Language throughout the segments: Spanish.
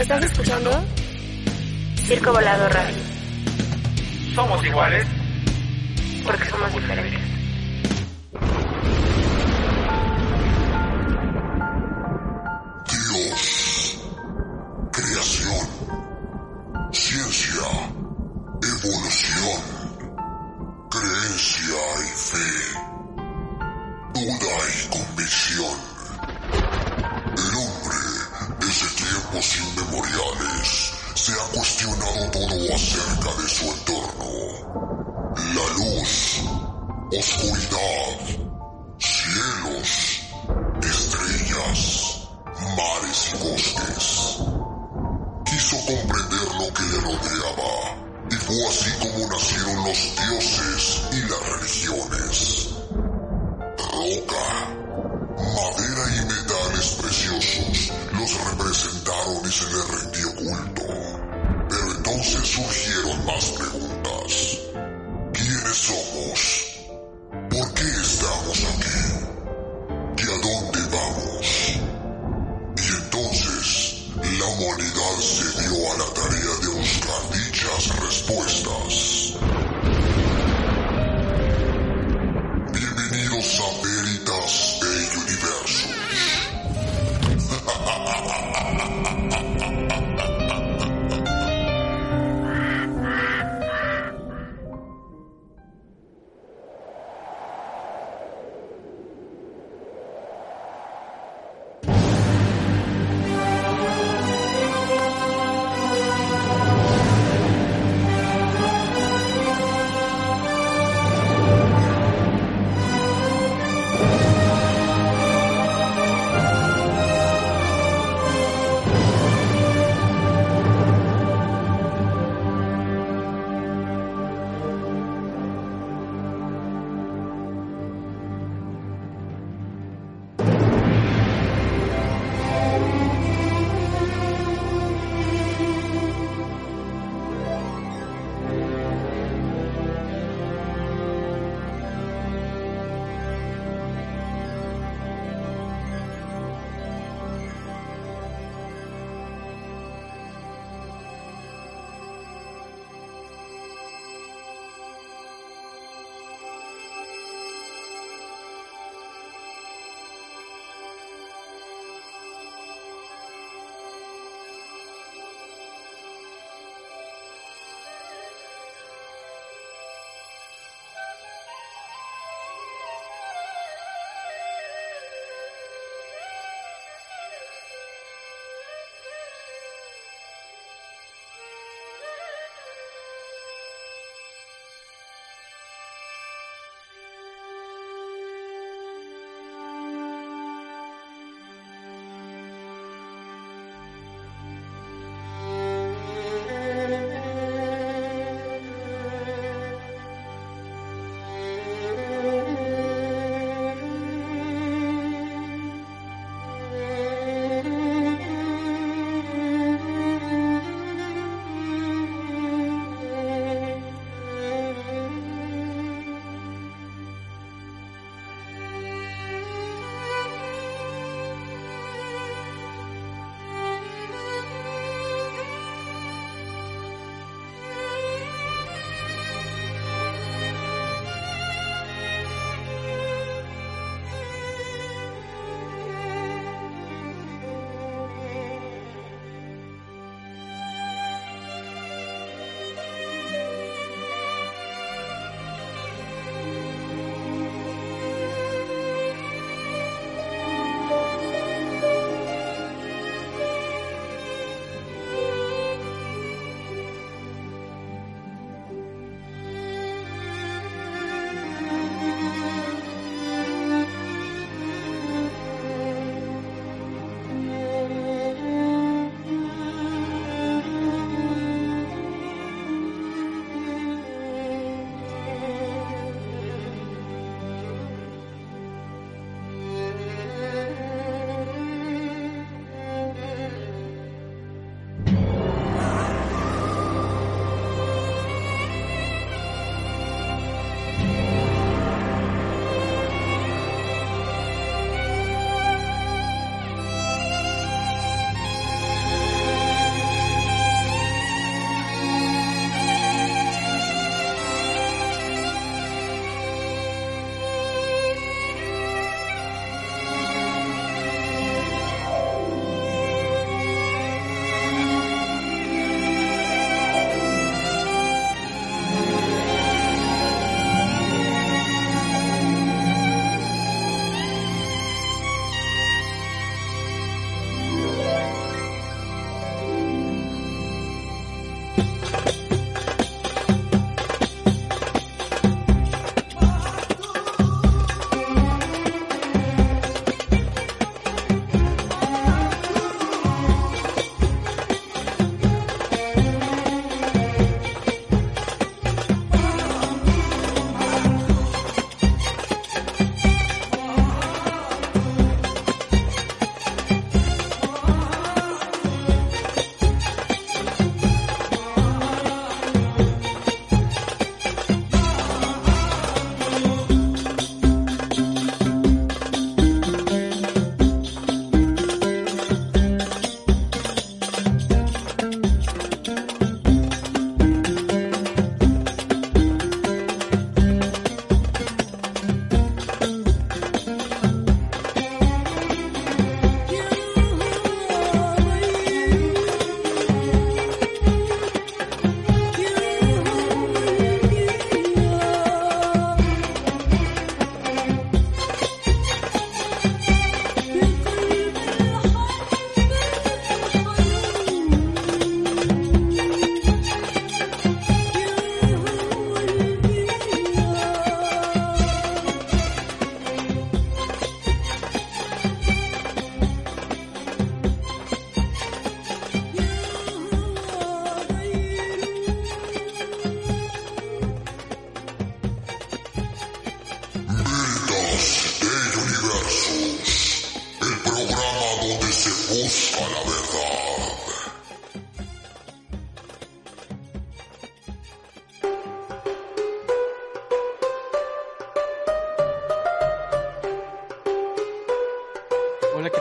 ¿Estás escuchando? Circo Volado Radio. Somos iguales porque somos diferentes. Dios, creación, ciencia, evolución, creencia y fe, duda y convicción. El inmemoriales, se ha cuestionado todo acerca de su entorno. La luz, oscuridad, cielos, estrellas, mares y bosques. Quiso comprender lo que le rodeaba, y fue así como nacieron los dioses y las religiones. Roca, madera y metales preciosos los representaron y se les rindió culto. Pero entonces surgieron más preguntas. ¿Quiénes somos? ¿Por qué estamos aquí? ¿Y a dónde vamos? Y entonces la humanidad se dio a la tarea de buscar dichas respuestas. Bienvenidos a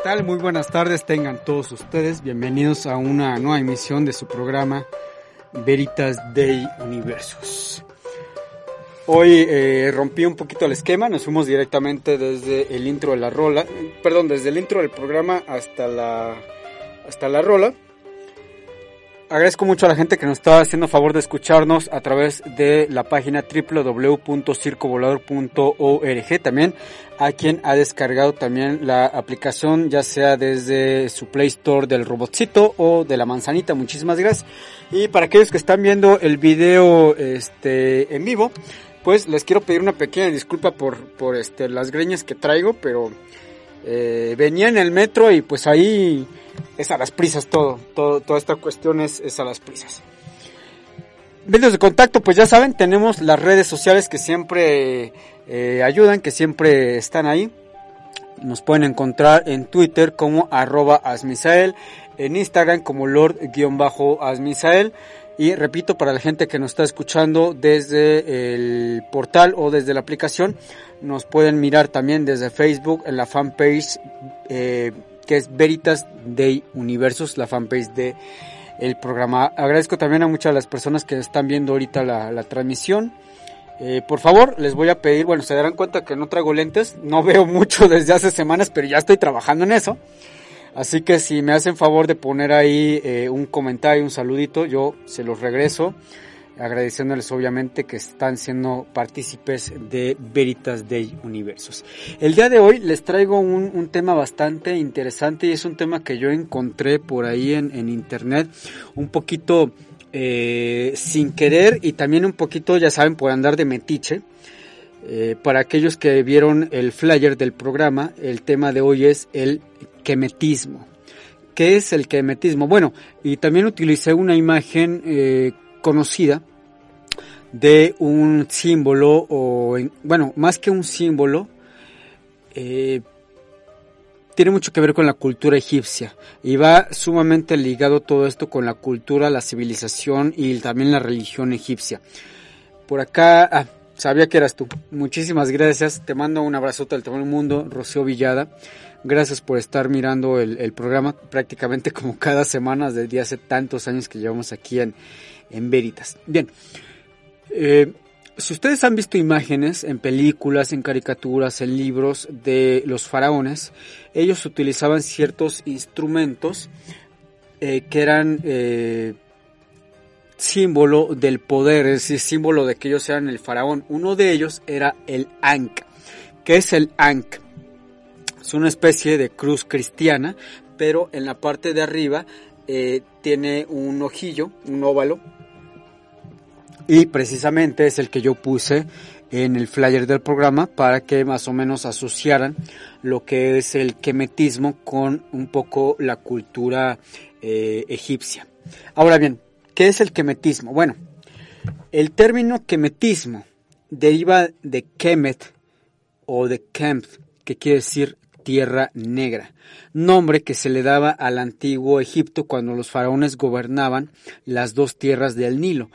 Muy buenas tardes, tengan todos ustedes. Bienvenidos a una nueva emisión de su programa Veritas Day Universos. Hoy eh, rompí un poquito el esquema, nos fuimos directamente desde el intro de la rola, perdón, desde el intro del programa hasta la, hasta la rola. Agradezco mucho a la gente que nos está haciendo favor de escucharnos a través de la página www.circovolador.org. También a quien ha descargado también la aplicación, ya sea desde su Play Store del robotcito o de la manzanita. Muchísimas gracias. Y para aquellos que están viendo el video este, en vivo, pues les quiero pedir una pequeña disculpa por, por este, las greñas que traigo, pero eh, venía en el metro y pues ahí es a las prisas todo, todo toda esta cuestión es, es a las prisas. Medios de contacto, pues ya saben, tenemos las redes sociales que siempre eh, ayudan, que siempre están ahí. Nos pueden encontrar en Twitter como arroba asmisael, en Instagram como lord-asmisael. Y repito, para la gente que nos está escuchando desde el portal o desde la aplicación, nos pueden mirar también desde Facebook en la fanpage eh, que es Veritas Day Universos, la fanpage de el programa. Agradezco también a muchas de las personas que están viendo ahorita la, transmisión. Eh, por favor, les voy a pedir, bueno, se darán cuenta que no traigo lentes, no veo mucho desde hace semanas, pero ya estoy trabajando en eso. Así que si me hacen favor de poner ahí eh, un comentario, un saludito, yo se los regreso agradeciéndoles obviamente que están siendo partícipes de Veritas Day Universos. El día de hoy les traigo un, tema bastante interesante y es un tema que yo encontré por ahí en, internet, un poquito eh, sin querer y también un poquito, ya saben, por andar de metiche. Eh, para aquellos que vieron el flyer del programa, el tema de hoy es el quemetismo. ¿Qué es el quemetismo? Bueno, y también utilicé una imagen eh, conocida de un símbolo o bueno más que un símbolo eh, tiene mucho que ver con la cultura egipcia y va sumamente ligado todo esto con la cultura, la civilización y también la religión egipcia. Por acá, ah, sabía que eras tú. Muchísimas gracias. Te mando un abrazote al todo el mundo, Rocío Villada. Gracias por estar mirando el, programa prácticamente como cada semana desde hace tantos años que llevamos aquí en, en Veritas. Bien, eh, si ustedes han visto imágenes en películas, en caricaturas, en libros de los faraones, ellos utilizaban ciertos instrumentos eh, que eran eh, símbolo del poder, es decir, símbolo de que ellos eran el faraón. Uno de ellos era el Ankh. ¿Qué es el Ankh? Es una especie de cruz cristiana, pero en la parte de arriba tiene un ojillo, un óvalo, y precisamente es el que yo puse en el flyer del programa para que más o menos asociaran lo que es el quemetismo con un poco la cultura eh, egipcia. Ahora bien, ¿qué es el quemetismo? Bueno, el término quemetismo deriva de kemet o de kemp, que quiere decir tierra negra, nombre que se le daba al antiguo Egipto cuando los faraones gobernaban las dos tierras del Nilo,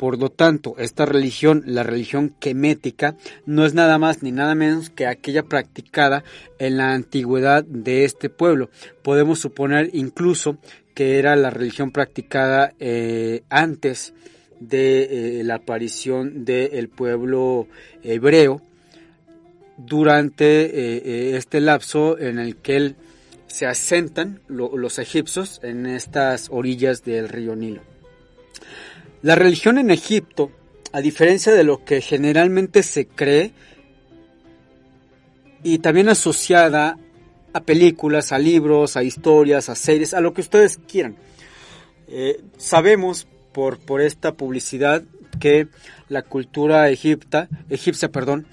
por lo tanto, esta religión, la religión quemética, no es nada más ni nada menos que aquella practicada en la antigüedad de este pueblo. Podemos suponer incluso que era la religión practicada eh, antes de eh, la aparición del pueblo hebreo durante eh, este lapso en el que se asentan los egipcios en estas orillas del río Nilo. La religión en Egipto, a diferencia de lo que generalmente se cree, y también asociada a películas, a libros, a historias, a series, a lo que ustedes quieran. Eh, sabemos por, por esta publicidad que la cultura egipta, egipcia perdón,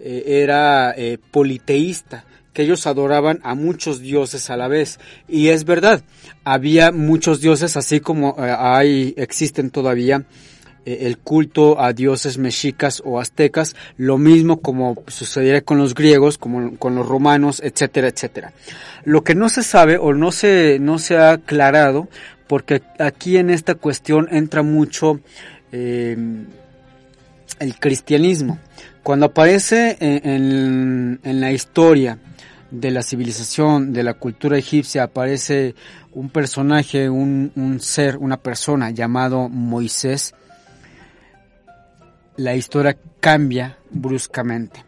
eh, era eh, politeísta, que ellos adoraban a muchos dioses a la vez. Y es verdad, había muchos dioses, así como eh, hay, existen todavía eh, el culto a dioses mexicas o aztecas, lo mismo como sucediera con los griegos, como con los romanos, etcétera, etcétera. Lo que no se sabe o no se, no se ha aclarado, porque aquí en esta cuestión entra mucho eh, el cristianismo. Cuando aparece en, en la historia de la civilización, de la cultura egipcia, aparece un personaje, un, ser, una persona llamado Moisés, la historia cambia bruscamente.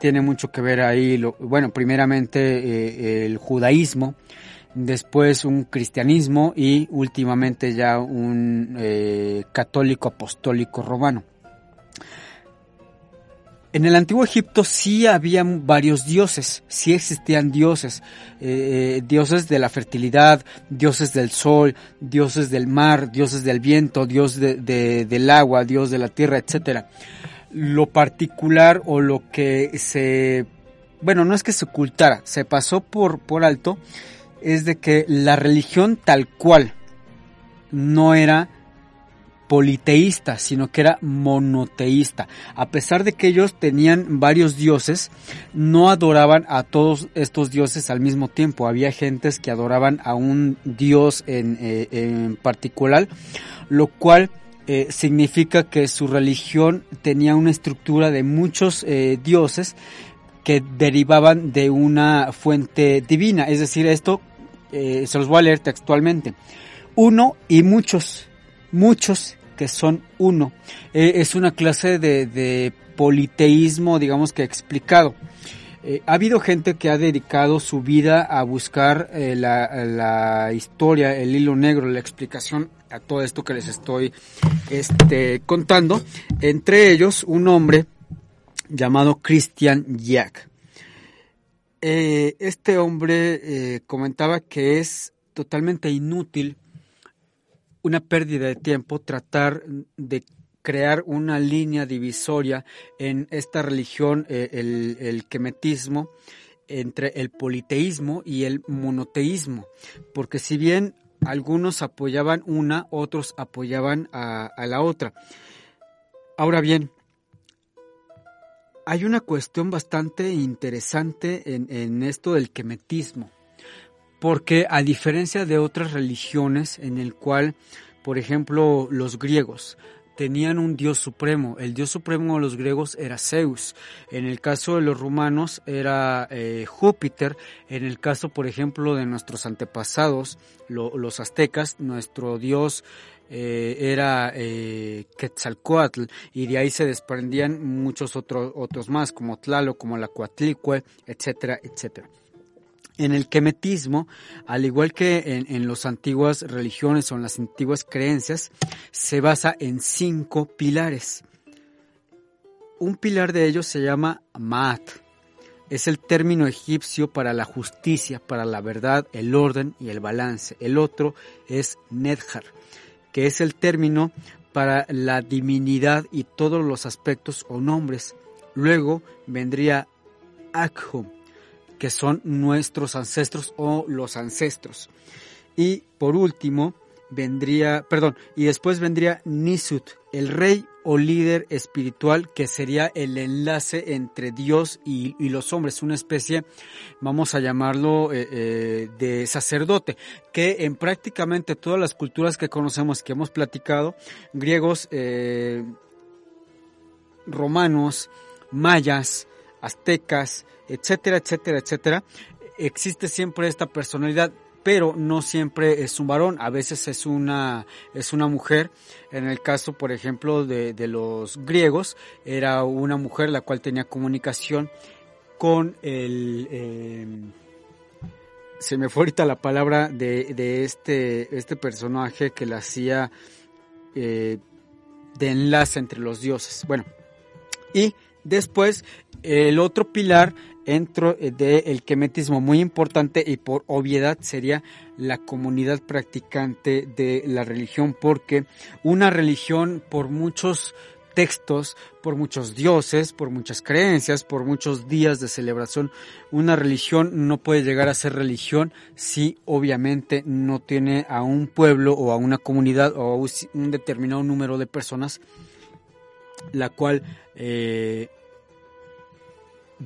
Tiene mucho que ver ahí, lo, bueno, primeramente eh, el judaísmo, después un cristianismo y últimamente ya un eh, católico apostólico romano. En el antiguo Egipto sí había varios dioses, sí existían dioses, eh, dioses de la fertilidad, dioses del sol, dioses del mar, dioses del viento, dios de, de, del agua, dios de la tierra, etcétera. Lo particular o lo que se, bueno, no es que se ocultara, se pasó por, por alto, es de que la religión tal cual no era politeísta, sino que era monoteísta. A pesar de que ellos tenían varios dioses, no adoraban a todos estos dioses al mismo tiempo. Había gentes que adoraban a un dios en, eh, en particular, lo cual eh, significa que su religión tenía una estructura de muchos eh, dioses que derivaban de una fuente divina. Es decir, esto se los voy a leer textualmente. Uno y muchos muchos que son uno. Eh, es una clase de, de, politeísmo, digamos que explicado. Eh, ha habido gente que ha dedicado su vida a buscar eh, la, la, historia, el hilo negro, la explicación a todo esto que les estoy este, contando. Entre ellos, un hombre llamado Christian Jack. este hombre comentaba que es totalmente inútil una pérdida de tiempo tratar de crear una línea divisoria en esta religión, eh, el, el quemetismo, entre el politeísmo y el monoteísmo, porque si bien algunos apoyaban una, otros apoyaban a, la otra. Ahora bien, hay una cuestión bastante interesante en, en esto del quemetismo porque a diferencia de otras religiones en el cual, por ejemplo, los griegos tenían un dios supremo, el dios supremo de los griegos era Zeus, en el caso de los romanos era eh, Júpiter, en el caso, por ejemplo, de nuestros antepasados, lo, los aztecas, nuestro dios eh, era eh, Quetzalcoatl y de ahí se desprendían muchos otros otros más como Tlaloc, como la Coatlicue, etcétera, etcétera. En el quemetismo, al igual que en, en las antiguas religiones o en las antiguas creencias, se basa en cinco pilares. Un pilar de ellos se llama Maat. Es el término egipcio para la justicia, para la verdad, el orden y el balance. El otro es Nedjar, que es el término para la divinidad y todos los aspectos o nombres. Luego vendría Akhum, que son nuestros ancestros o los ancestros. Y por último vendría, perdón, y después vendría Nisut, el rey o líder espiritual que sería el enlace entre Dios y, los hombres, una especie, vamos a llamarlo, eh, eh, de sacerdote, que en prácticamente todas las culturas que conocemos, que hemos platicado, griegos, eh, romanos, mayas, aztecas, etcétera, etcétera, etcétera, existe siempre esta personalidad, pero no siempre es un varón, a veces es una, es una mujer. En el caso, por ejemplo, de, de los griegos, era una mujer la cual tenía comunicación con el... Eh, se me fue ahorita la palabra de, de este, este personaje que la hacía eh, de enlace entre los dioses. Bueno, y después el otro pilar dentro del quemetismo muy importante y por obviedad sería la comunidad practicante de la religión porque una religión por muchos textos, por muchos dioses, por muchas creencias, por muchos días de celebración. Una religión no puede llegar a ser religión si obviamente no tiene a un pueblo o a una comunidad o a un determinado número de personas la cual eh,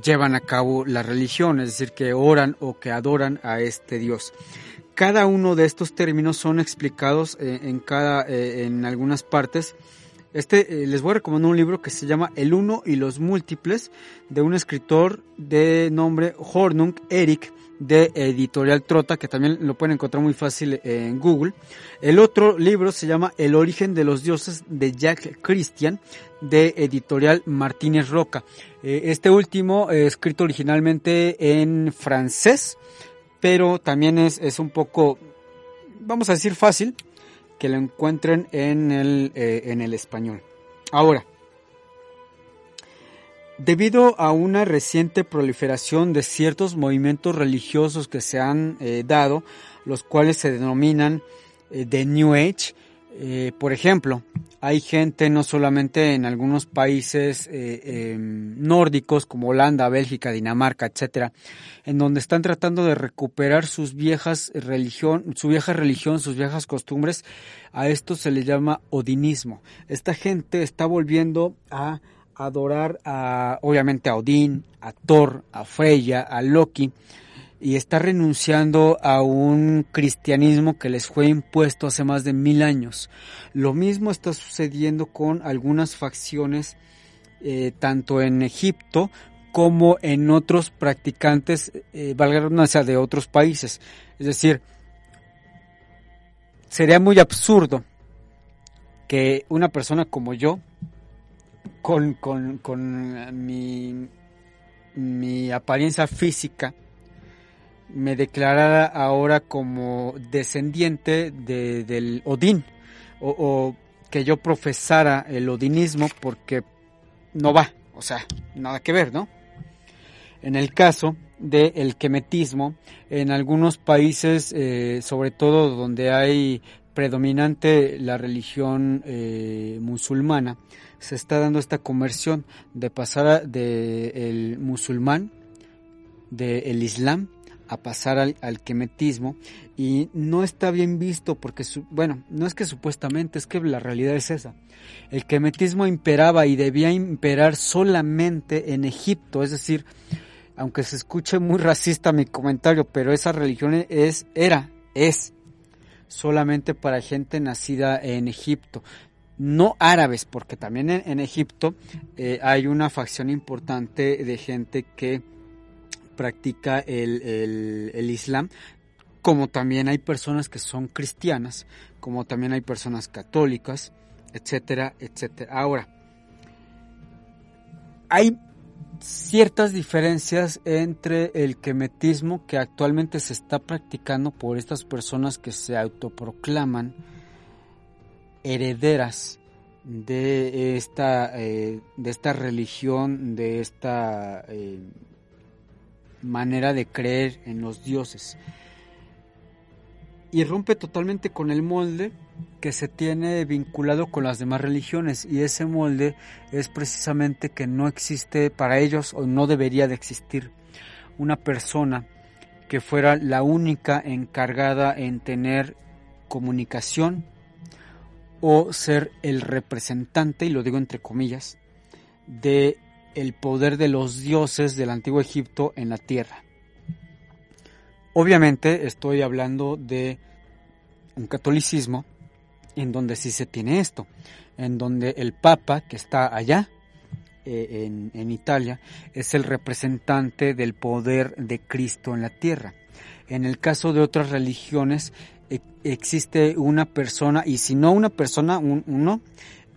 llevan a cabo la religión, es decir, que oran o que adoran a este Dios. Cada uno de estos términos son explicados eh, en cada, eh, en algunas partes Este, les voy a recomendar un libro que se llama El Uno y los Múltiples, de un escritor de nombre Hornung Eric, de Editorial Trota, que también lo pueden encontrar muy fácil en Google. El otro libro se llama El origen de los dioses de Jack Christian, de Editorial Martínez Roca. Eh, este último, eh, escrito originalmente en francés, pero también es, es un poco, vamos a decir fácil, que lo encuentren en el, eh, en el español. Ahora, debido a una reciente proliferación de ciertos movimientos religiosos que se han eh, dado, los cuales se denominan eh, de New Age, eh, por ejemplo, hay gente no solamente en algunos países eh, em, nórdicos como Holanda, Bélgica, Dinamarca, etcétera, en donde están tratando de recuperar sus viejas religión, su vieja religión, sus viejas costumbres. A esto se le llama odinismo. Esta gente está volviendo a adorar a, obviamente, a Odín, a Thor, a Freya, a Loki y está renunciando a un cristianismo que les fue impuesto hace más de mil años. Lo mismo está sucediendo con algunas facciones eh, tanto en Egipto como en otros practicantes, eh, valga la de otros países. Es decir, sería muy absurdo que una persona como yo, con, con, con mi, mi apariencia física, me declarara ahora como descendiente de, del Odín o, que yo profesara el odinismo porque no va, o sea, nada que ver, ¿no? En el caso del el quemetismo, en algunos países, eh, sobre todo donde hay predominante la religión eh, musulmana, se está dando esta conversión de pasar del el musulmán, del islam, a pasar al, al, quemetismo y no está bien visto porque, su, bueno, no es que supuestamente, es que la realidad es esa. El quemetismo imperaba y debía imperar solamente en Egipto, es decir, aunque se escuche muy racista mi comentario, pero esa religión es, era, es solamente para gente nacida en Egipto. No árabes, porque también en, Egipto eh, hay una facción importante de gente que practica el, el, el, Islam, como también hay personas que son cristianas, como también hay personas católicas, etcétera, etcétera. Ahora, hay ciertas diferencias entre el quemetismo que actualmente se está practicando por estas personas que se autoproclaman herederas de esta, eh, de esta religión, de esta eh, manera de creer en los dioses. Y rompe totalmente con el molde que se tiene vinculado con las demás religiones y ese molde es precisamente que no existe para ellos o no debería de existir una persona que fuera la única encargada en tener comunicación o ser el representante, y lo digo entre comillas, de el poder de los dioses del antiguo Egipto en la tierra. Obviamente estoy hablando de un catolicismo en donde sí se tiene esto, en donde el Papa que está allá eh, en, en Italia es el representante del poder de Cristo en la tierra. En el caso de otras religiones existe una persona, y si no una persona, un, uno,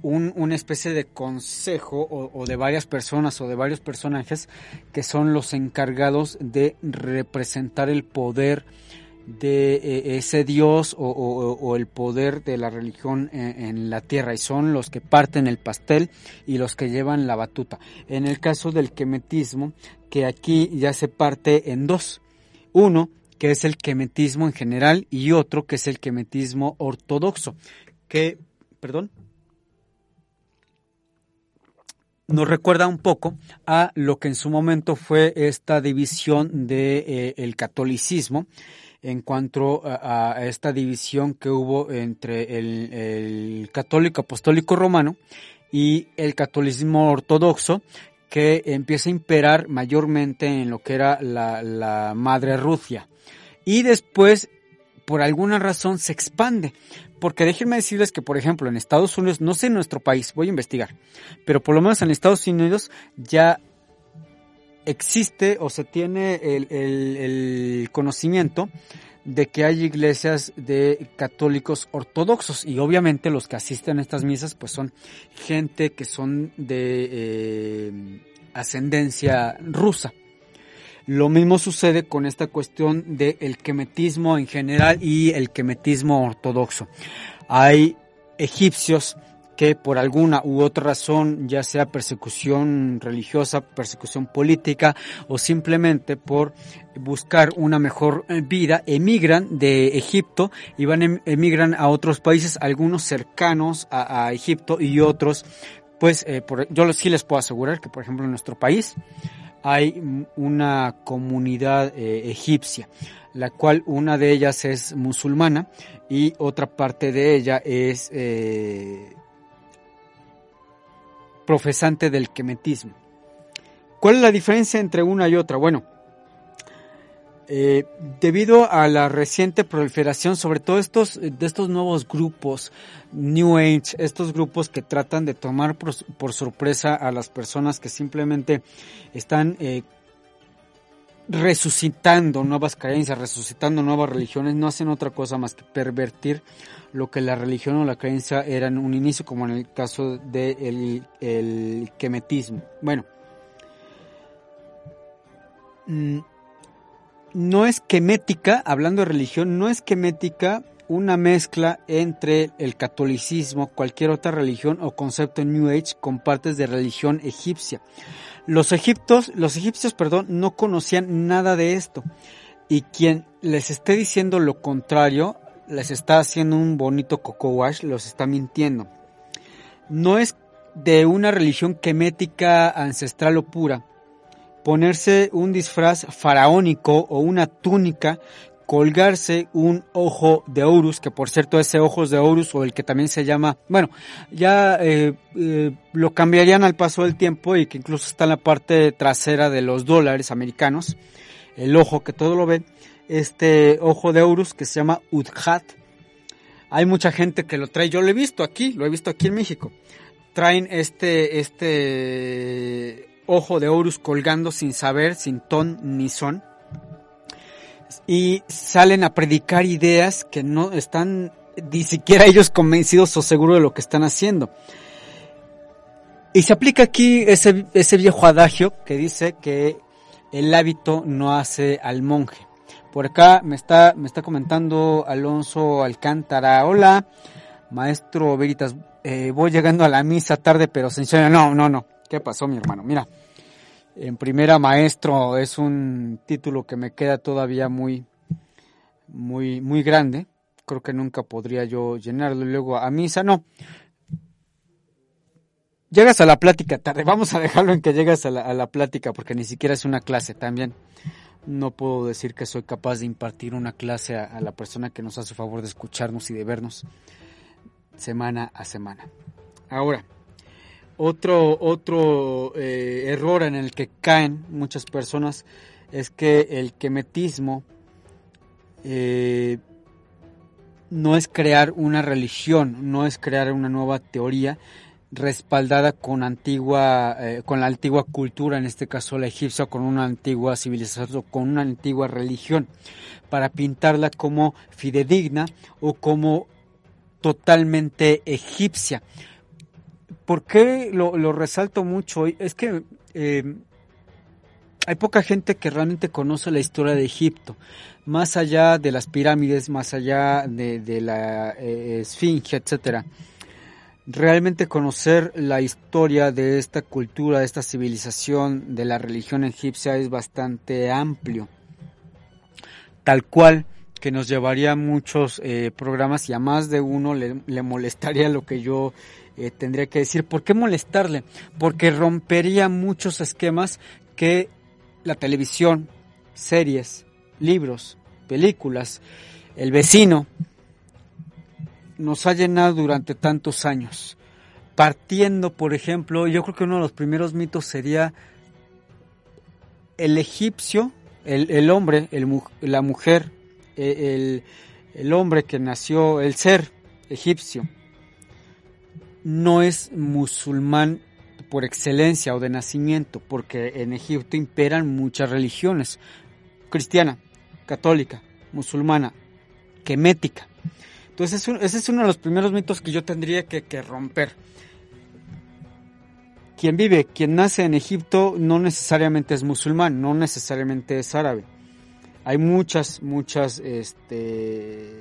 un, una especie de consejo o, de varias personas o de varios personajes que son los encargados de representar el poder de eh, ese Dios o, el poder de la religión en, en, la tierra y son los que parten el pastel y los que llevan la batuta. En el caso del quemetismo, que aquí ya se parte en dos. Uno, que es el quemetismo en general y otro que es el quemetismo ortodoxo, que, perdón, nos recuerda un poco a lo que en su momento fue esta división de eh, catolicismo en cuanto a, esta división que hubo entre el católico apostólico romano y el catolicismo ortodoxo que empieza a imperar mayormente en lo que era la, la madre Rusia. Y después por alguna razón se expande. Porque déjenme decirles que, por ejemplo, en Estados Unidos, no sé en nuestro país, voy a investigar, pero por lo menos en Estados Unidos ya existe o se tiene el, el, el conocimiento de que hay iglesias de católicos ortodoxos y obviamente los que asisten a estas misas pues son gente que son de eh, ascendencia rusa. Lo mismo sucede con esta cuestión del quemetismo en general y el quemetismo ortodoxo. Hay egipcios que por alguna u otra razón, ya sea persecución religiosa, persecución política o simplemente por buscar una mejor vida, emigran de Egipto y van em, emigran a otros países, algunos cercanos a, Egipto y otros, pues eh, yo sí les puedo asegurar que por ejemplo en nuestro país hay una comunidad eh, egipcia, la cual una de ellas es musulmana y otra parte de ella es eh, profesante del quemetismo. ¿Cuál es la diferencia entre una y otra? Bueno, eh, debido a la reciente proliferación, sobre todo estos, de estos nuevos grupos, New Age, estos grupos que tratan de tomar por, sorpresa a las personas que simplemente están eh, resucitando nuevas creencias, resucitando nuevas religiones, no hacen otra cosa más que pervertir lo que la religión o la creencia era en un inicio, como en el caso del el quemetismo. Bueno, mm, no es quemética, hablando de religión, no es quemética una mezcla entre el catolicismo, cualquier otra religión o concepto New Age con partes de religión egipcia. Los egiptos, los egipcios, perdón, no conocían nada de esto. Y quien les esté diciendo lo contrario, les está haciendo un bonito coco wash, los está mintiendo. No es de una religión quemética ancestral o pura. Ponerse un disfraz faraónico o una túnica, colgarse un ojo de Horus, que por cierto ese ojos de Horus o el que también se llama, bueno, ya eh, eh, lo cambiarían al paso del tiempo y que incluso está en la parte trasera de los dólares americanos, el ojo que todo lo ven este ojo de Horus que se llama Udhat. Hay mucha gente que lo trae, yo lo he visto aquí, lo he visto aquí en México. Traen este, este ojo de Horus colgando sin saber, sin ton ni son. Y salen a predicar ideas que no están ni siquiera ellos convencidos o seguros de lo que están haciendo. Y se aplica aquí ese, ese viejo adagio que dice que el hábito no hace al monje. Por acá me está, me está comentando Alonso Alcántara. Hola, maestro Veritas. Eh, voy llegando a la misa tarde, pero sencillo. No, no, no. ¿Qué pasó, mi hermano? Mira, en primera maestro es un título que me queda todavía muy, muy, muy grande. Creo que nunca podría yo llenarlo. Luego a misa, no. Llegas a la plática tarde. Vamos a dejarlo en que llegas a la, a plática porque ni siquiera es una clase también no puedo decir que soy capaz de impartir una clase a, la persona que nos hace favor de escucharnos y de vernos semana a semana. Ahora, otro, otro eh, error en el que caen muchas personas es que el quemetismo eh, no es crear una religión, no es crear una nueva teoría, respaldada con antigua eh, con la antigua cultura en este caso la egipcia con una antigua civilización con una antigua religión para pintarla como fidedigna o como totalmente egipcia ¿por qué lo, resalto mucho? es que eh, hay poca gente que realmente conoce la historia de Egipto más allá de las pirámides más allá de, la eh, esfinge etcétera realmente conocer la historia de esta cultura, de esta civilización, de la religión egipcia es bastante amplio. Tal cual que nos llevaría a muchos eh, programas y a más de uno le, molestaría lo que yo eh, tendría que decir. ¿Por qué molestarle? Porque rompería muchos esquemas que la televisión, series, libros, películas, el vecino, nos ha llenado durante tantos años. Partiendo, por ejemplo, yo creo que uno de los primeros mitos sería el egipcio, el, hombre, el, la mujer, e, el hombre que nació, el ser egipcio, no es musulmán por excelencia o de nacimiento, porque en Egipto imperan muchas religiones, cristiana, católica, musulmana, quemética. Entonces ese es uno de los primeros mitos que yo tendría que, que romper. Quien vive, quien nace en Egipto no necesariamente es musulmán, no necesariamente es árabe. Hay muchas, muchas este,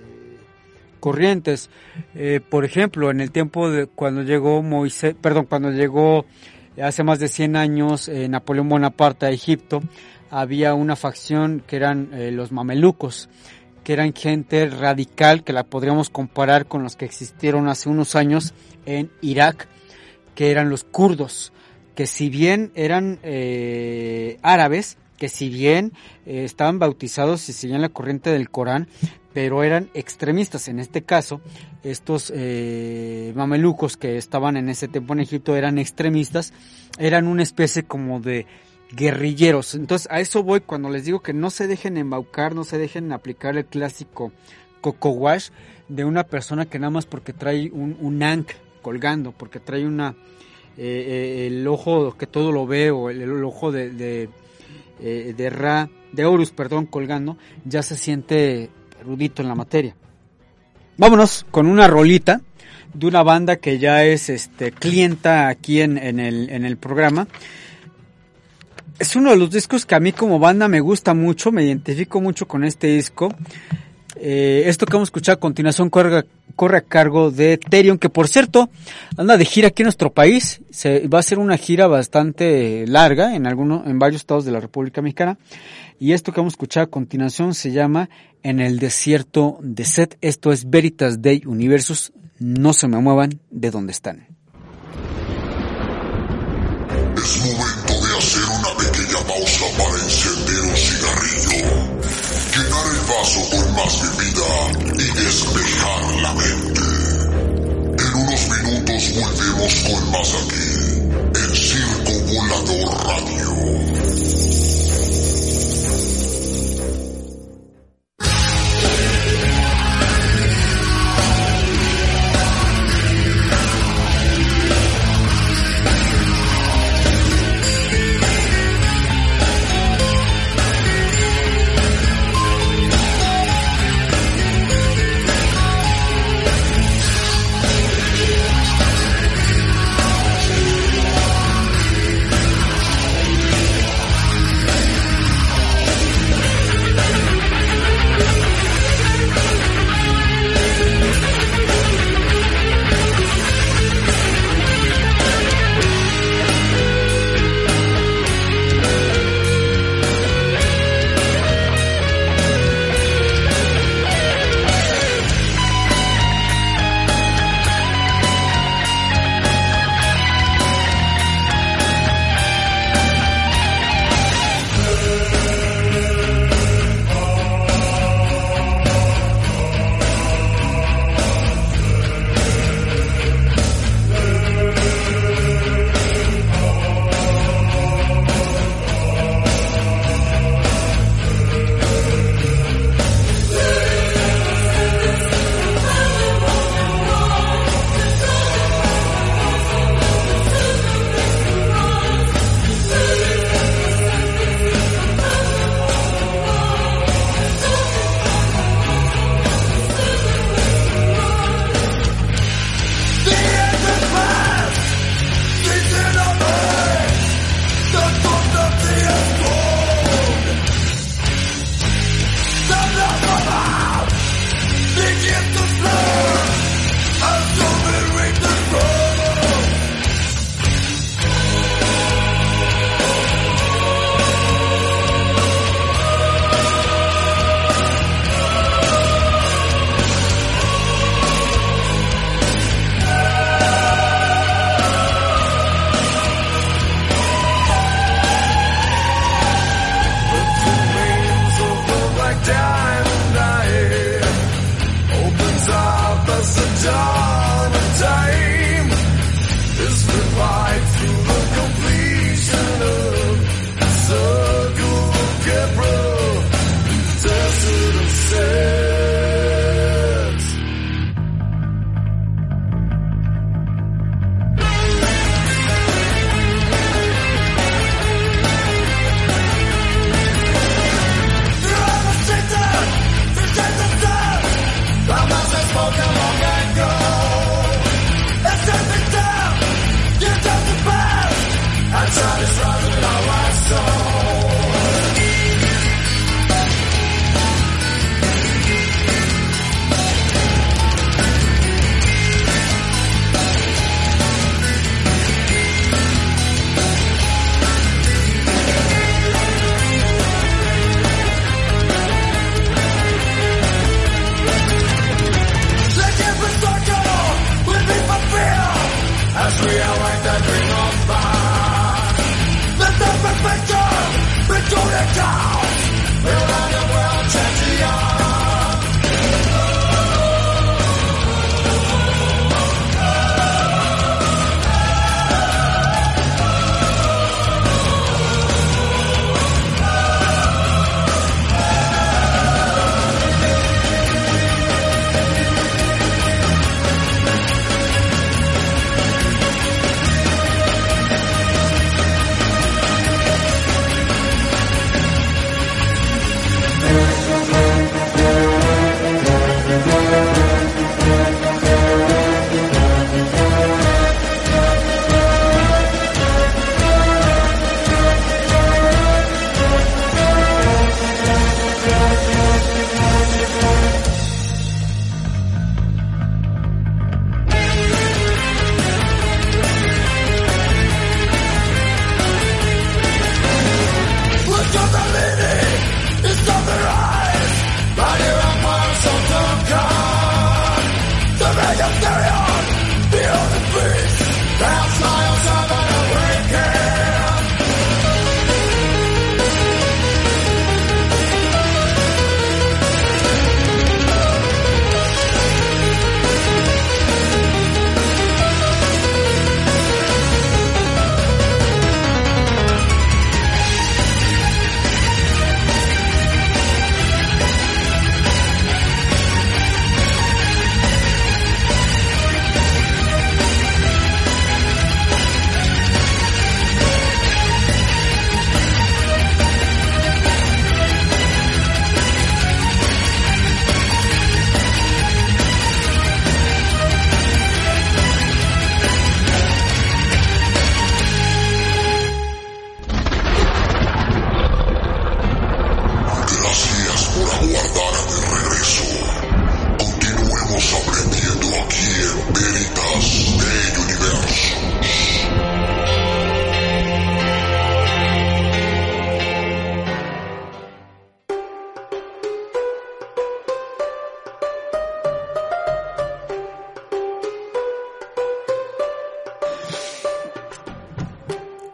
corrientes. Eh, por ejemplo, en el tiempo de cuando llegó Moisés, perdón, cuando llegó hace más de 100 años eh, Napoleón Bonaparte a Egipto, había una facción que eran eh, los mamelucos, que eran gente radical que la podríamos comparar con los que existieron hace unos años en Irak, que eran los kurdos, que si bien eran árabes, que si bien estaban bautizados y seguían la corriente del Corán, pero eran extremistas. En este caso, estos eh, mamelucos que estaban en ese tiempo en Egipto eran extremistas, eran una especie como de guerrilleros. Entonces a eso voy cuando les digo que no se dejen embaucar, no se dejen aplicar el clásico coco wash de una persona que nada más porque trae un, un ankh colgando, porque trae una eh, eh, el ojo que todo lo ve o el, ojo de, de, de Ra, de Horus, perdón, colgando, ya se siente erudito en la materia. Vámonos con una rolita de una banda que ya es este clienta aquí en, el, en el programa. Es uno de los discos que a mí como banda me gusta mucho, me identifico mucho con este disco. Eh, esto que vamos a escuchar a continuación corre, a cargo de Terion, que por cierto anda de gira aquí en nuestro país. Se, va a ser una gira bastante larga en, algunos, en varios estados de la República Mexicana. Y esto que vamos a escuchar a continuación se llama En el desierto de Set. Esto es Veritas Day Universus. No se me muevan de donde están. Es momento de hacer una pequeña pausa para encender un cigarrillo, vaso con más bebida y despejar la mente. En unos minutos volvemos con más aquí, en Circo Volador Radio.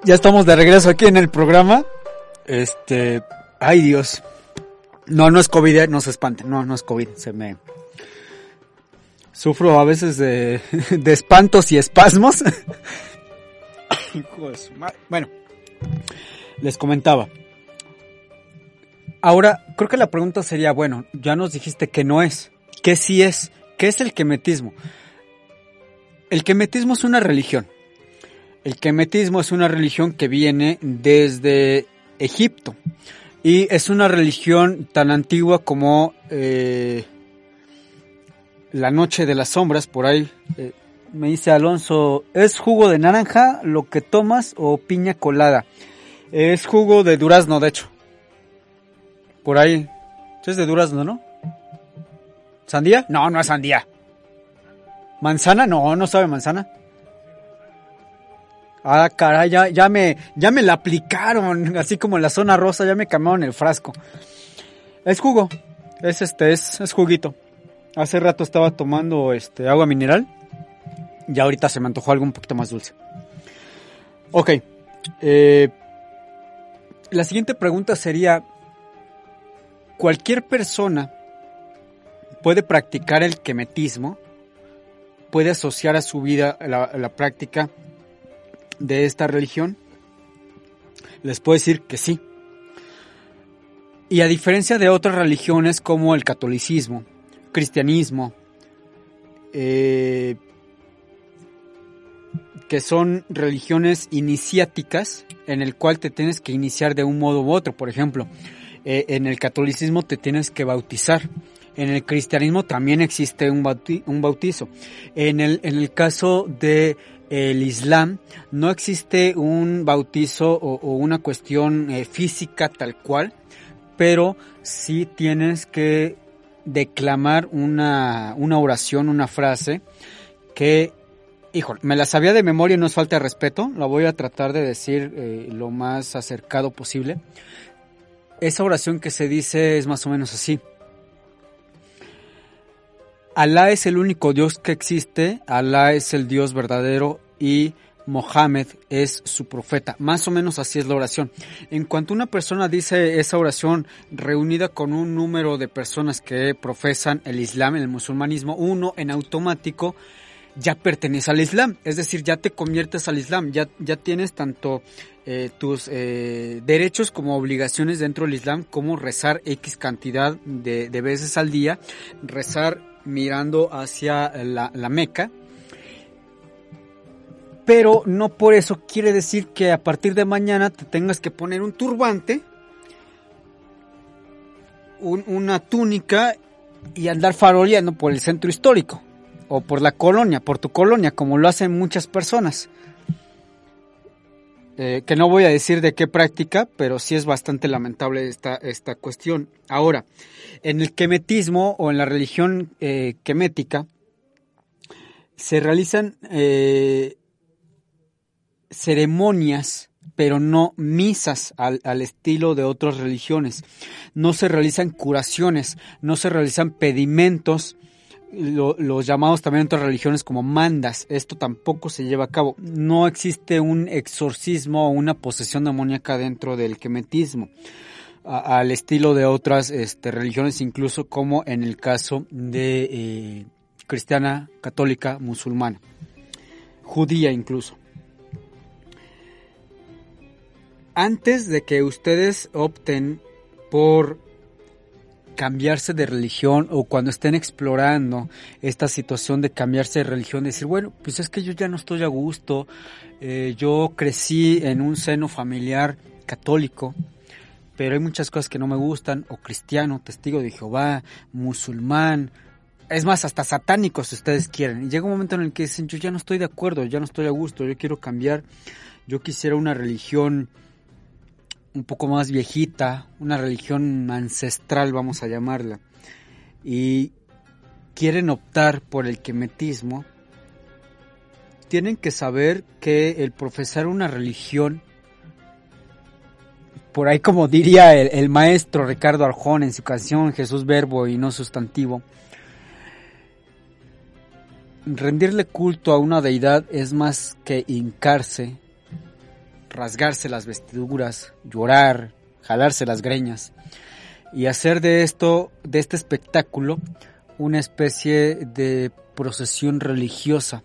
Ya estamos de regreso aquí en el programa. Este, ay Dios. No, no es COVID, eh, no se espanten, no, no es COVID, se me... Sufro a veces de, espantos y espasmos. Bueno, les comentaba. Ahora, creo que la pregunta sería, bueno, ya nos dijiste que no es, que sí es, ¿qué es el quemetismo? El quemetismo es una religión. El quemetismo es una religión que viene desde Egipto y es una religión tan antigua como eh, la noche de las sombras, por ahí. eh, me dice Alonso, ¿es jugo de naranja lo que tomas o piña colada? Es jugo de durazno, de hecho. Por ahí. Es de durazno, ¿no? ¿Sandía? No, no es sandía. ¿Manzana? No, no sabe manzana. Ah, caray, ya, ya, me, ya me la aplicaron, así como en la zona rosa, ya me cambiaron el frasco. Es jugo, es este, es, juguito. Hace rato estaba tomando este agua mineral y ahorita se me antojó algo un poquito más dulce. Ok, eh, la siguiente pregunta sería, ¿cualquier persona puede practicar el quemetismo? ¿Puede asociar a su vida la práctica de esta religión? Les puedo decir que sí. Y a diferencia de otras religiones como el catolicismo, cristianismo, eh, que son religiones iniciáticas en el cual te tienes que iniciar de un modo u otro. Por ejemplo, eh, en el catolicismo te tienes que bautizar. En el cristianismo también existe un, bauti- un bautizo. En el, en el caso de el Islam no existe un bautizo o, una cuestión eh, física tal cual, pero sí tienes que declamar una, una oración, una frase que, híjole, me la sabía de memoria y no es falta de respeto, la voy a tratar de decir eh, lo más acercado posible. Esa oración que se dice es más o menos así. Alá es el único Dios que existe, Alá es el Dios verdadero y Mohammed es su profeta. Más o menos así es la oración. En cuanto una persona dice esa oración reunida con un número de personas que profesan el Islam, el musulmanismo, uno en automático ya pertenece al Islam. Es decir, ya te conviertes al Islam, ya, ya tienes tanto eh, tus eh, derechos como obligaciones dentro del Islam, como rezar X cantidad de, de veces al día, rezar mirando hacia la, Meca. Pero no por eso quiere decir que a partir de mañana te tengas que poner un turbante, un- una túnica y andar faroleando por el centro histórico o por la colonia, por tu colonia, como lo hacen muchas personas. Eh, que no voy a decir de qué práctica, pero sí es bastante lamentable esta, esta cuestión. Ahora, en el quemetismo o en la religión eh, quemética, se realizan eh, ceremonias, pero no misas al, al estilo de otras religiones. No se realizan curaciones, no se realizan pedimentos los llamados también otras religiones como mandas. Esto tampoco se lleva a cabo. No existe un exorcismo o una posesión demoníaca dentro del quemetismo, al estilo de otras este, religiones, incluso como en el caso de eh, cristiana, católica, musulmana, judía incluso. Antes de que ustedes opten por cambiarse de religión o cuando estén explorando esta situación de cambiarse de religión, decir, bueno, pues es que yo ya no estoy a gusto, eh, yo crecí en un seno familiar católico, pero hay muchas cosas que no me gustan, o cristiano, testigo de Jehová, musulmán, es más, hasta satánico si ustedes quieren. Y llega un momento en el que dicen, yo ya no estoy de acuerdo, ya no estoy a gusto, yo quiero cambiar, yo quisiera una religión un poco más viejita, una religión ancestral, vamos a llamarla, y quieren optar por el quemetismo, tienen que saber que el profesar una religión, por ahí como diría el, maestro Ricardo Arjón en su canción Jesús Verbo y no sustantivo, rendirle culto a una deidad es más que hincarse rasgarse las vestiduras, llorar, jalarse las greñas y hacer de esto, de este espectáculo, una especie de procesión religiosa.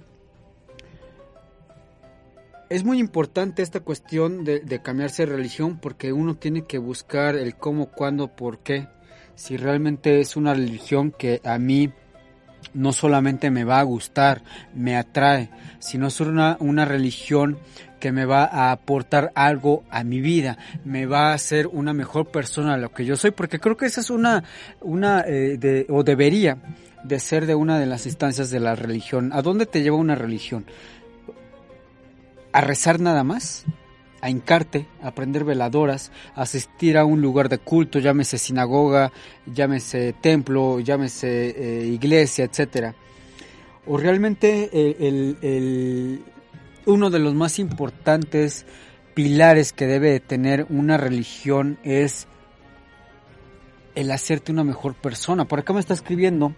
Es muy importante esta cuestión de, cambiarse de religión porque uno tiene que buscar el cómo, cuándo, por qué. Si realmente es una religión que a mí no solamente me va a gustar, me atrae, sino es una, una religión que me va a aportar algo a mi vida, me va a hacer una mejor persona de lo que yo soy, porque creo que esa es una, una eh, de, o debería de ser de una de las instancias de la religión. ¿A dónde te lleva una religión? ¿A rezar nada más? A hincarte, a aprender veladoras, asistir a un lugar de culto, llámese sinagoga, llámese templo, llámese eh, iglesia, etcétera. O realmente el, uno de los más importantes pilares que debe de tener una religión es el hacerte una mejor persona. Por acá me está escribiendo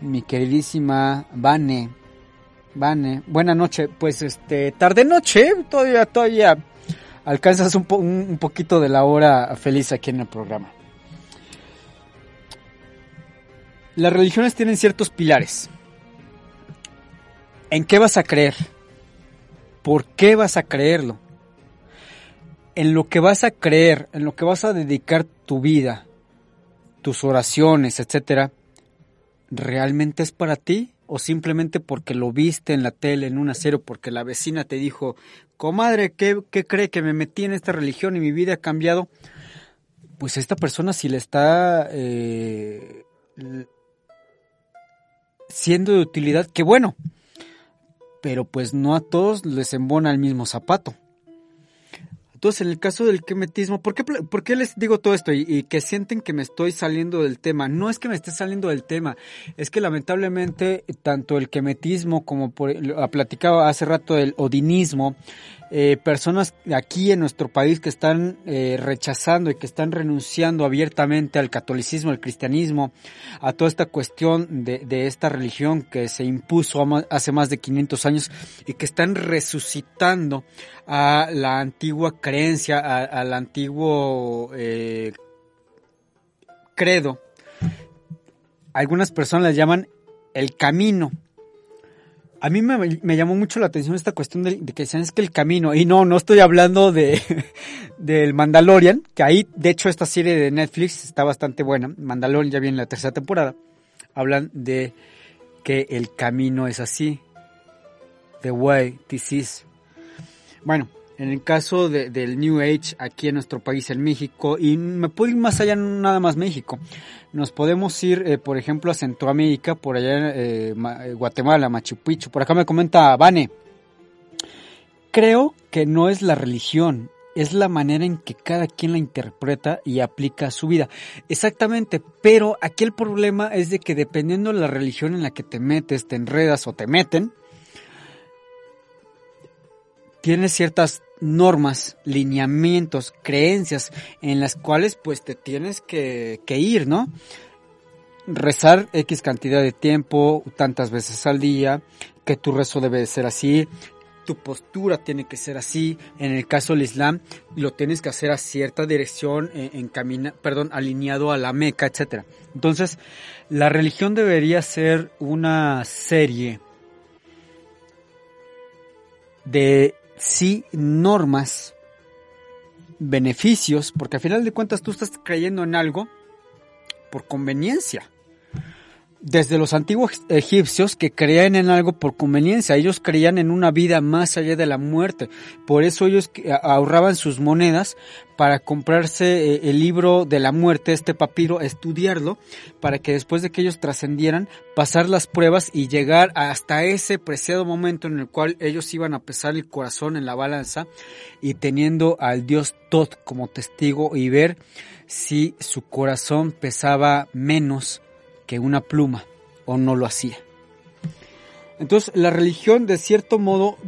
mi queridísima Vane. Vane, buena noche. Pues este, tarde noche, todavía, todavía alcanzas un, poquito de la hora feliz aquí en el programa. Las religiones tienen ciertos pilares. ¿En qué vas a creer? ¿Por qué vas a creerlo? En lo que vas a creer, en lo que vas a dedicar tu vida, tus oraciones, etcétera, ¿realmente es para ti? ¿O simplemente porque lo viste en la tele, en un acero, porque la vecina te dijo, comadre, ¿qué, ¿qué, cree que me metí en esta religión y mi vida ha cambiado? Pues esta persona si le está eh, siendo de utilidad, que bueno, pero pues no a todos les embona el mismo zapato. Entonces, en el caso del quemetismo, ¿por qué, por qué les digo todo esto y, que sienten que me estoy saliendo del tema? No es que me esté saliendo del tema, es que lamentablemente tanto el quemetismo como por, platicaba hace rato el odinismo, eh, personas aquí en nuestro país que están eh, rechazando y que están renunciando abiertamente al catolicismo, al cristianismo, a toda esta cuestión de, esta religión que se impuso hace más de 500 años y que están resucitando a la antigua creencia, al antiguo eh, credo. Algunas personas le llaman el camino a mí me, llamó mucho la atención esta cuestión de, que decían es que el camino, y no, no estoy hablando de del Mandalorian, que ahí, de hecho, esta serie de Netflix está bastante buena. Mandalorian ya viene la tercera temporada. Hablan de que el camino es así. The way this is. Bueno, en el caso de, del New Age aquí en nuestro país, en México, y me puedo ir más allá, nada más México. Nos podemos ir, eh, por ejemplo, a Centroamérica, por allá eh, eh, Guatemala, Machu Picchu. Por acá me comenta Vane. Creo que no es la religión, es la manera en que cada quien la interpreta y aplica a su vida. Exactamente, pero aquí el problema es de que dependiendo de la religión en la que te metes, te enredas o te meten, tienes ciertas normas, lineamientos, creencias en las cuales pues te tienes que, ir, ¿no? rezar X cantidad de tiempo, tantas veces al día, que tu rezo debe de ser así, tu postura tiene que ser así. En el caso del Islam, lo tienes que hacer a cierta dirección, en, en camina, perdón, alineado a la Meca, etcétera. Entonces, la religión debería ser una serie de sí normas, beneficios, porque al final de cuentas tú estás creyendo en algo por conveniencia desde los antiguos egipcios que creían en algo por conveniencia, ellos creían en una vida más allá de la muerte, por eso ellos ahorraban sus monedas para comprarse eh, el libro de la muerte, este papiro, estudiarlo, para que después de que ellos trascendieran, pasar las pruebas y llegar hasta ese preciado momento en el cual ellos iban a pesar el corazón en la balanza y teniendo al Dios Tot como testigo y ver si su corazón pesaba menos que una pluma o no lo hacía. Entonces la religión de cierto modo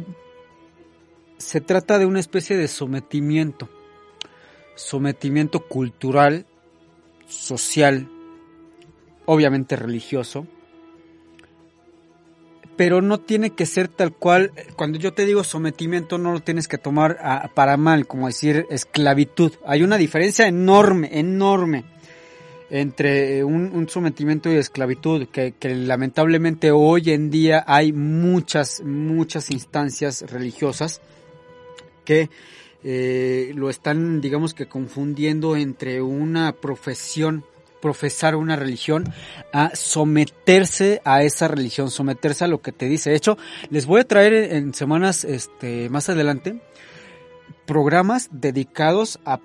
se trata de una especie de sometimiento, sometimiento cultural, social, obviamente religioso, pero no tiene que ser tal cual, cuando yo te digo sometimiento no lo tienes que tomar para mal, como decir esclavitud. Hay una diferencia enorme, enorme entre un, sometimiento y esclavitud, que, lamentablemente hoy en día hay muchas, muchas instancias religiosas que eh, lo están, digamos que confundiendo entre una profesión, profesar una religión, a someterse a esa religión, someterse a lo que te dice. De hecho, les voy a traer en semanas este, más adelante programas dedicados a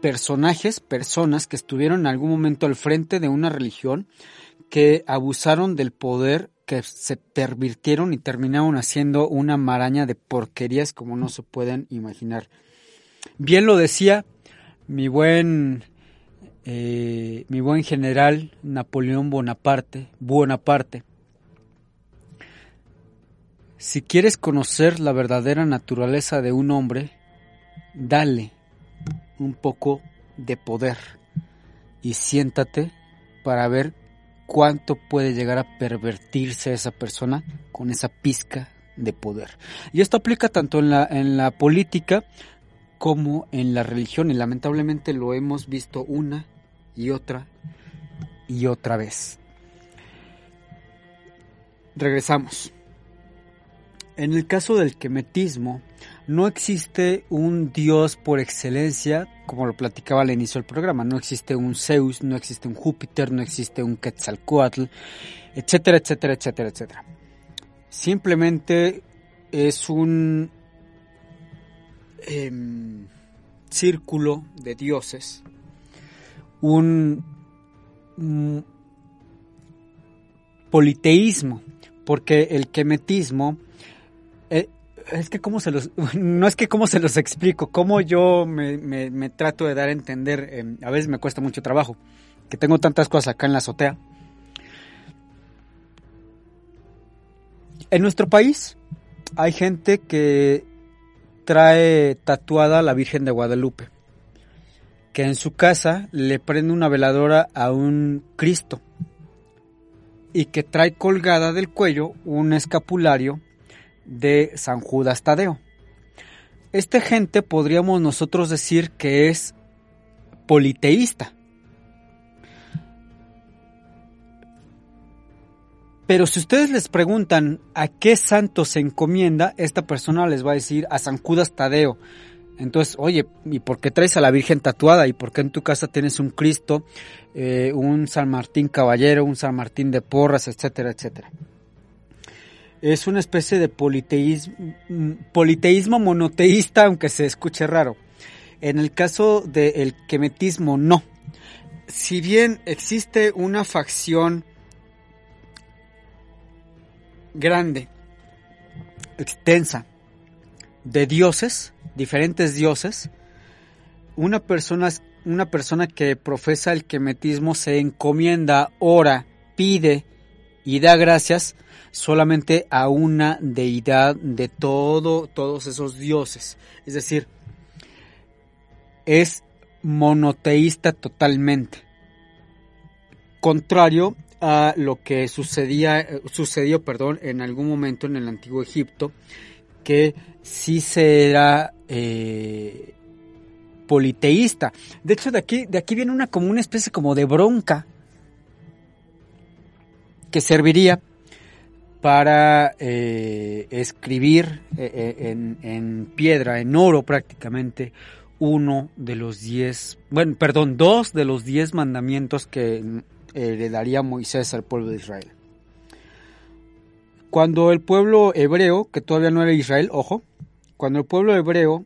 personajes, personas que estuvieron en algún momento al frente de una religión, que abusaron del poder, que se pervirtieron y terminaron haciendo una maraña de porquerías como no se pueden imaginar. Bien lo decía mi buen, eh, mi buen general Napoleón Bonaparte, Bonaparte. Si quieres conocer la verdadera naturaleza de un hombre, dale un poco de poder y siéntate para ver cuánto puede llegar a pervertirse esa persona con esa pizca de poder. Y esto aplica tanto en la, en la política como en la religión y lamentablemente lo hemos visto una y otra y otra vez. Regresamos. En el caso del quemetismo, no existe un dios por excelencia, como lo platicaba al inicio del programa. No existe un Zeus, no existe un Júpiter, no existe un Quetzalcoatl, etcétera, etcétera, etcétera, etcétera. Simplemente es un em, círculo de dioses, un politeísmo, porque el quemetismo es que cómo se los, no es que cómo se los explico, cómo yo me, trato de dar a entender, em, a veces me cuesta mucho trabajo, que tengo tantas cosas acá en la azotea. En nuestro país hay gente que trae tatuada a la Virgen de Guadalupe, que en su casa le prende una veladora a un Cristo y que trae colgada del cuello un escapulario de San Judas Tadeo. Este gente podríamos nosotros decir que es politeísta. Pero si ustedes les preguntan a qué santo se encomienda, esta persona les va a decir a San Judas Tadeo. Entonces, oye, ¿y por qué traes a la Virgen tatuada? ¿Y por qué en tu casa tienes un Cristo, eh, un San Martín Caballero, un San Martín de Porras, etcétera, etcétera? Es una especie de politeísmo, monoteísta, aunque se escuche raro. En el caso del quemetismo, no. Si bien existe una facción grande, extensa, de dioses, diferentes dioses, una persona, una persona que profesa el quemetismo se encomienda, ora, pide y da gracias solamente a una deidad de todo, todos esos dioses. Es decir, es monoteísta totalmente. Contrario a lo que sucedía, sucedió perdón, en algún momento en el antiguo Egipto, que sí se era eh, politeísta. De hecho, de aquí, de aquí viene una como una especie como de bronca que serviría para eh, escribir eh, en, en piedra, en oro prácticamente, uno de los diez, bueno, perdón, dos de los diez mandamientos que heredaría Moisés al pueblo de Israel. Cuando el pueblo hebreo, que todavía no era Israel, ojo, cuando el pueblo hebreo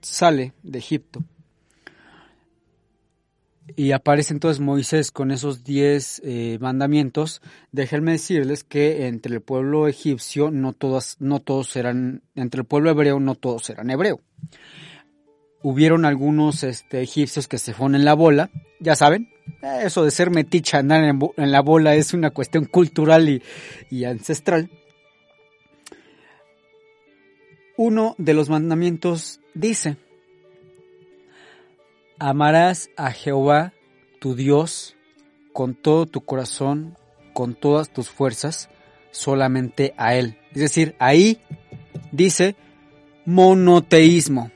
sale de Egipto y aparece entonces Moisés con esos diez eh, mandamientos, déjenme decirles que entre el pueblo egipcio no no todos eran, entre el pueblo hebreo no todos eran hebreo. Hubieron algunos este, egipcios que se fueron en la bola, ya saben, eso de ser meticha, andar en, la bola es una cuestión cultural y ancestral. Uno de los mandamientos dice, amarás a Jehová tu Dios con todo tu corazón, con todas tus fuerzas, solamente a Él. Es decir, ahí dice monoteísmo.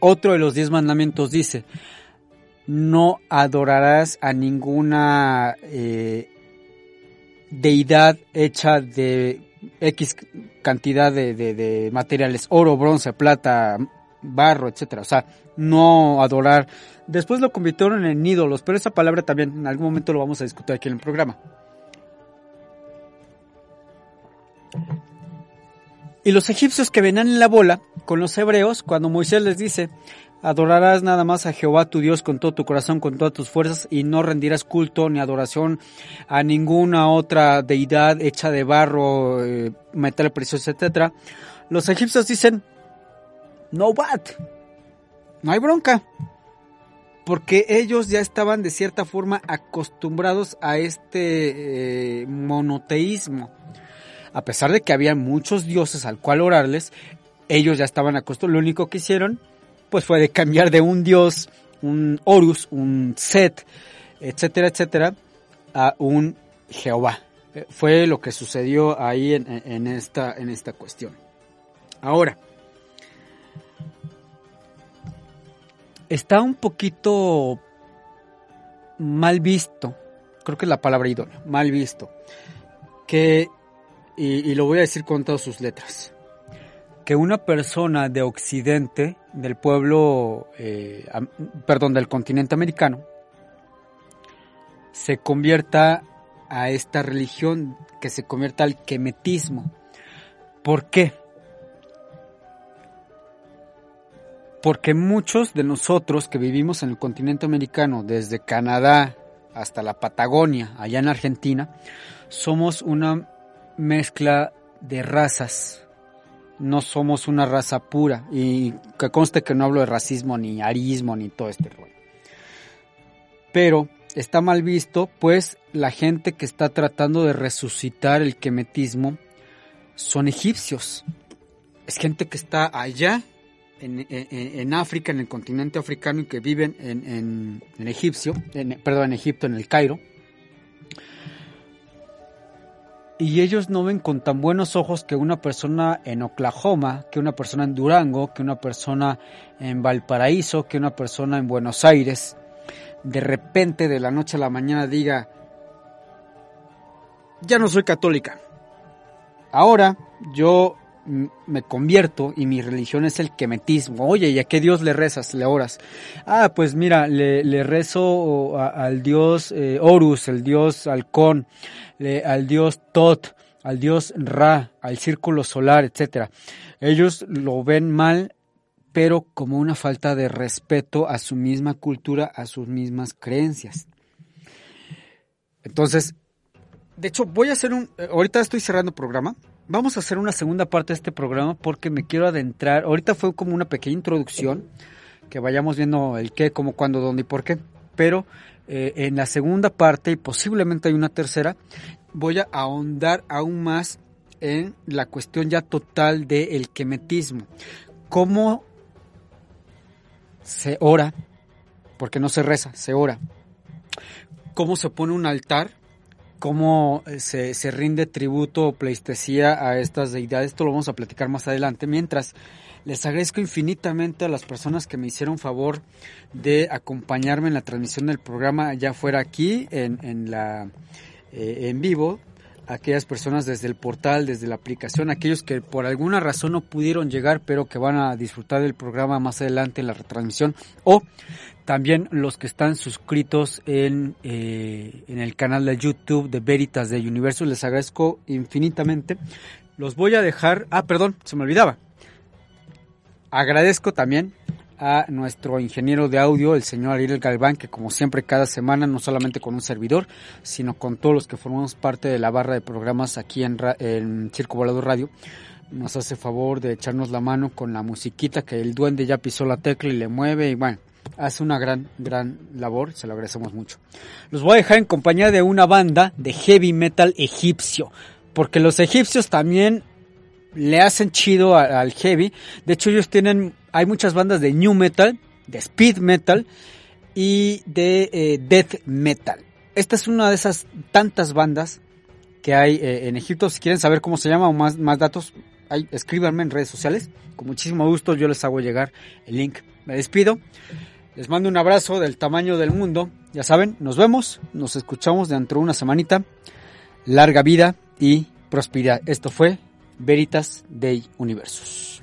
Otro de los diez mandamientos dice, no adorarás a ninguna eh, deidad hecha de X cantidad de, de, materiales, oro, bronce, plata, barro, etcétera. O sea, no adorar. Después lo convirtieron en ídolos, pero esa palabra también en algún momento lo vamos a discutir aquí en el programa. Y los egipcios que venían en la bola con los hebreos, cuando Moisés les dice, adorarás nada más a Jehová tu Dios con todo tu corazón, con todas tus fuerzas, y no rendirás culto ni adoración a ninguna otra deidad hecha de barro, eh, metal precioso, etc. Los egipcios dicen, no what, no hay bronca. Porque ellos ya estaban de cierta forma acostumbrados a este eh, monoteísmo. A pesar de que había muchos dioses al cual orarles, ellos ya estaban acostumbrados. Lo único que hicieron, pues fue de cambiar de un dios, un Horus, un Set, etcétera, etcétera, a un Jehová. Fue lo que sucedió ahí en, esta, en esta cuestión. Ahora, está un poquito mal visto, creo que es la palabra idónea, mal visto, que, y, lo voy a decir con todas sus letras, que una persona de Occidente, del pueblo, eh, perdón, del continente americano, se convierta a esta religión, que se convierta al quemetismo. ¿Por qué? Porque muchos de nosotros que vivimos en el continente americano, desde Canadá hasta la Patagonia, allá en Argentina, somos una mezcla de razas. No somos una raza pura. Y que conste que no hablo de racismo, ni arismo, ni todo este rollo. Pero está mal visto, pues la gente que está tratando de resucitar el quemetismo son egipcios. Es gente que está allá en, en, en, África, en el continente africano y que viven en, en egipcio, perdón, en Egipto, en el Cairo. Y ellos no ven con tan buenos ojos que una persona en Oklahoma, que una persona en Durango, que una persona en Valparaíso, que una persona en Buenos Aires, de repente de la noche a la mañana diga, ya no soy católica. Ahora yo me convierto y mi religión es el quemetismo. Oye, ¿y a qué Dios le rezas, le oras? Ah, pues mira, le, rezo al dios eh, Horus, el dios halcón, al dios Tot, al dios Ra, al círculo solar, etcétera. Ellos lo ven mal, pero como una falta de respeto a su misma cultura, a sus mismas creencias. Entonces, de hecho, voy a hacer un. Ahorita estoy cerrando programa vamos a hacer una segunda parte de este programa porque me quiero adentrar. Ahorita fue como una pequeña introducción, que vayamos viendo el qué, cómo, cuándo, dónde y por qué. Pero eh, en la segunda parte, y posiblemente hay una tercera, voy a ahondar aún más en la cuestión ya total del quemetismo. Cómo se ora, porque no se reza, se ora. cómo se pone un altar, cómo eh, se, rinde tributo o pleistesía a estas deidades. Esto lo vamos a platicar más adelante. Mientras, les agradezco infinitamente a las personas que me hicieron favor de acompañarme en la transmisión del programa, ya fuera aquí en, en la eh, en vivo, aquellas personas desde el portal, desde la aplicación, aquellos que por alguna razón no pudieron llegar, pero que van a disfrutar del programa más adelante en la retransmisión, o también los que están suscritos en, eh, en el canal de YouTube de Veritas de Universo, les agradezco infinitamente. Los voy a dejar, ah, perdón, se me olvidaba. Agradezco también a nuestro ingeniero de audio, el señor Ariel Galván, que como siempre cada semana, no solamente con un servidor, sino con todos los que formamos parte de la barra de programas aquí en, en Circo Volador Radio, nos hace favor de echarnos la mano con la musiquita que el duende ya pisó la tecla y le mueve y bueno, hace una gran, gran labor, se lo agradecemos mucho. Los voy a dejar en compañía de una banda de heavy metal egipcio, porque los egipcios también le hacen chido al heavy. De hecho, ellos tienen, hay muchas bandas de new metal, de speed metal y de eh, death metal. Esta es una de esas tantas bandas que hay eh, en Egipto. Si quieren saber cómo se llama o más, más datos, ahí, escríbanme en redes sociales. Con muchísimo gusto yo les hago llegar el link. Me despido. Les mando un abrazo del tamaño del mundo. Ya saben, nos vemos, nos escuchamos dentro de una semanita. Larga vida y prosperidad. Esto fue Veritas Dei Universus.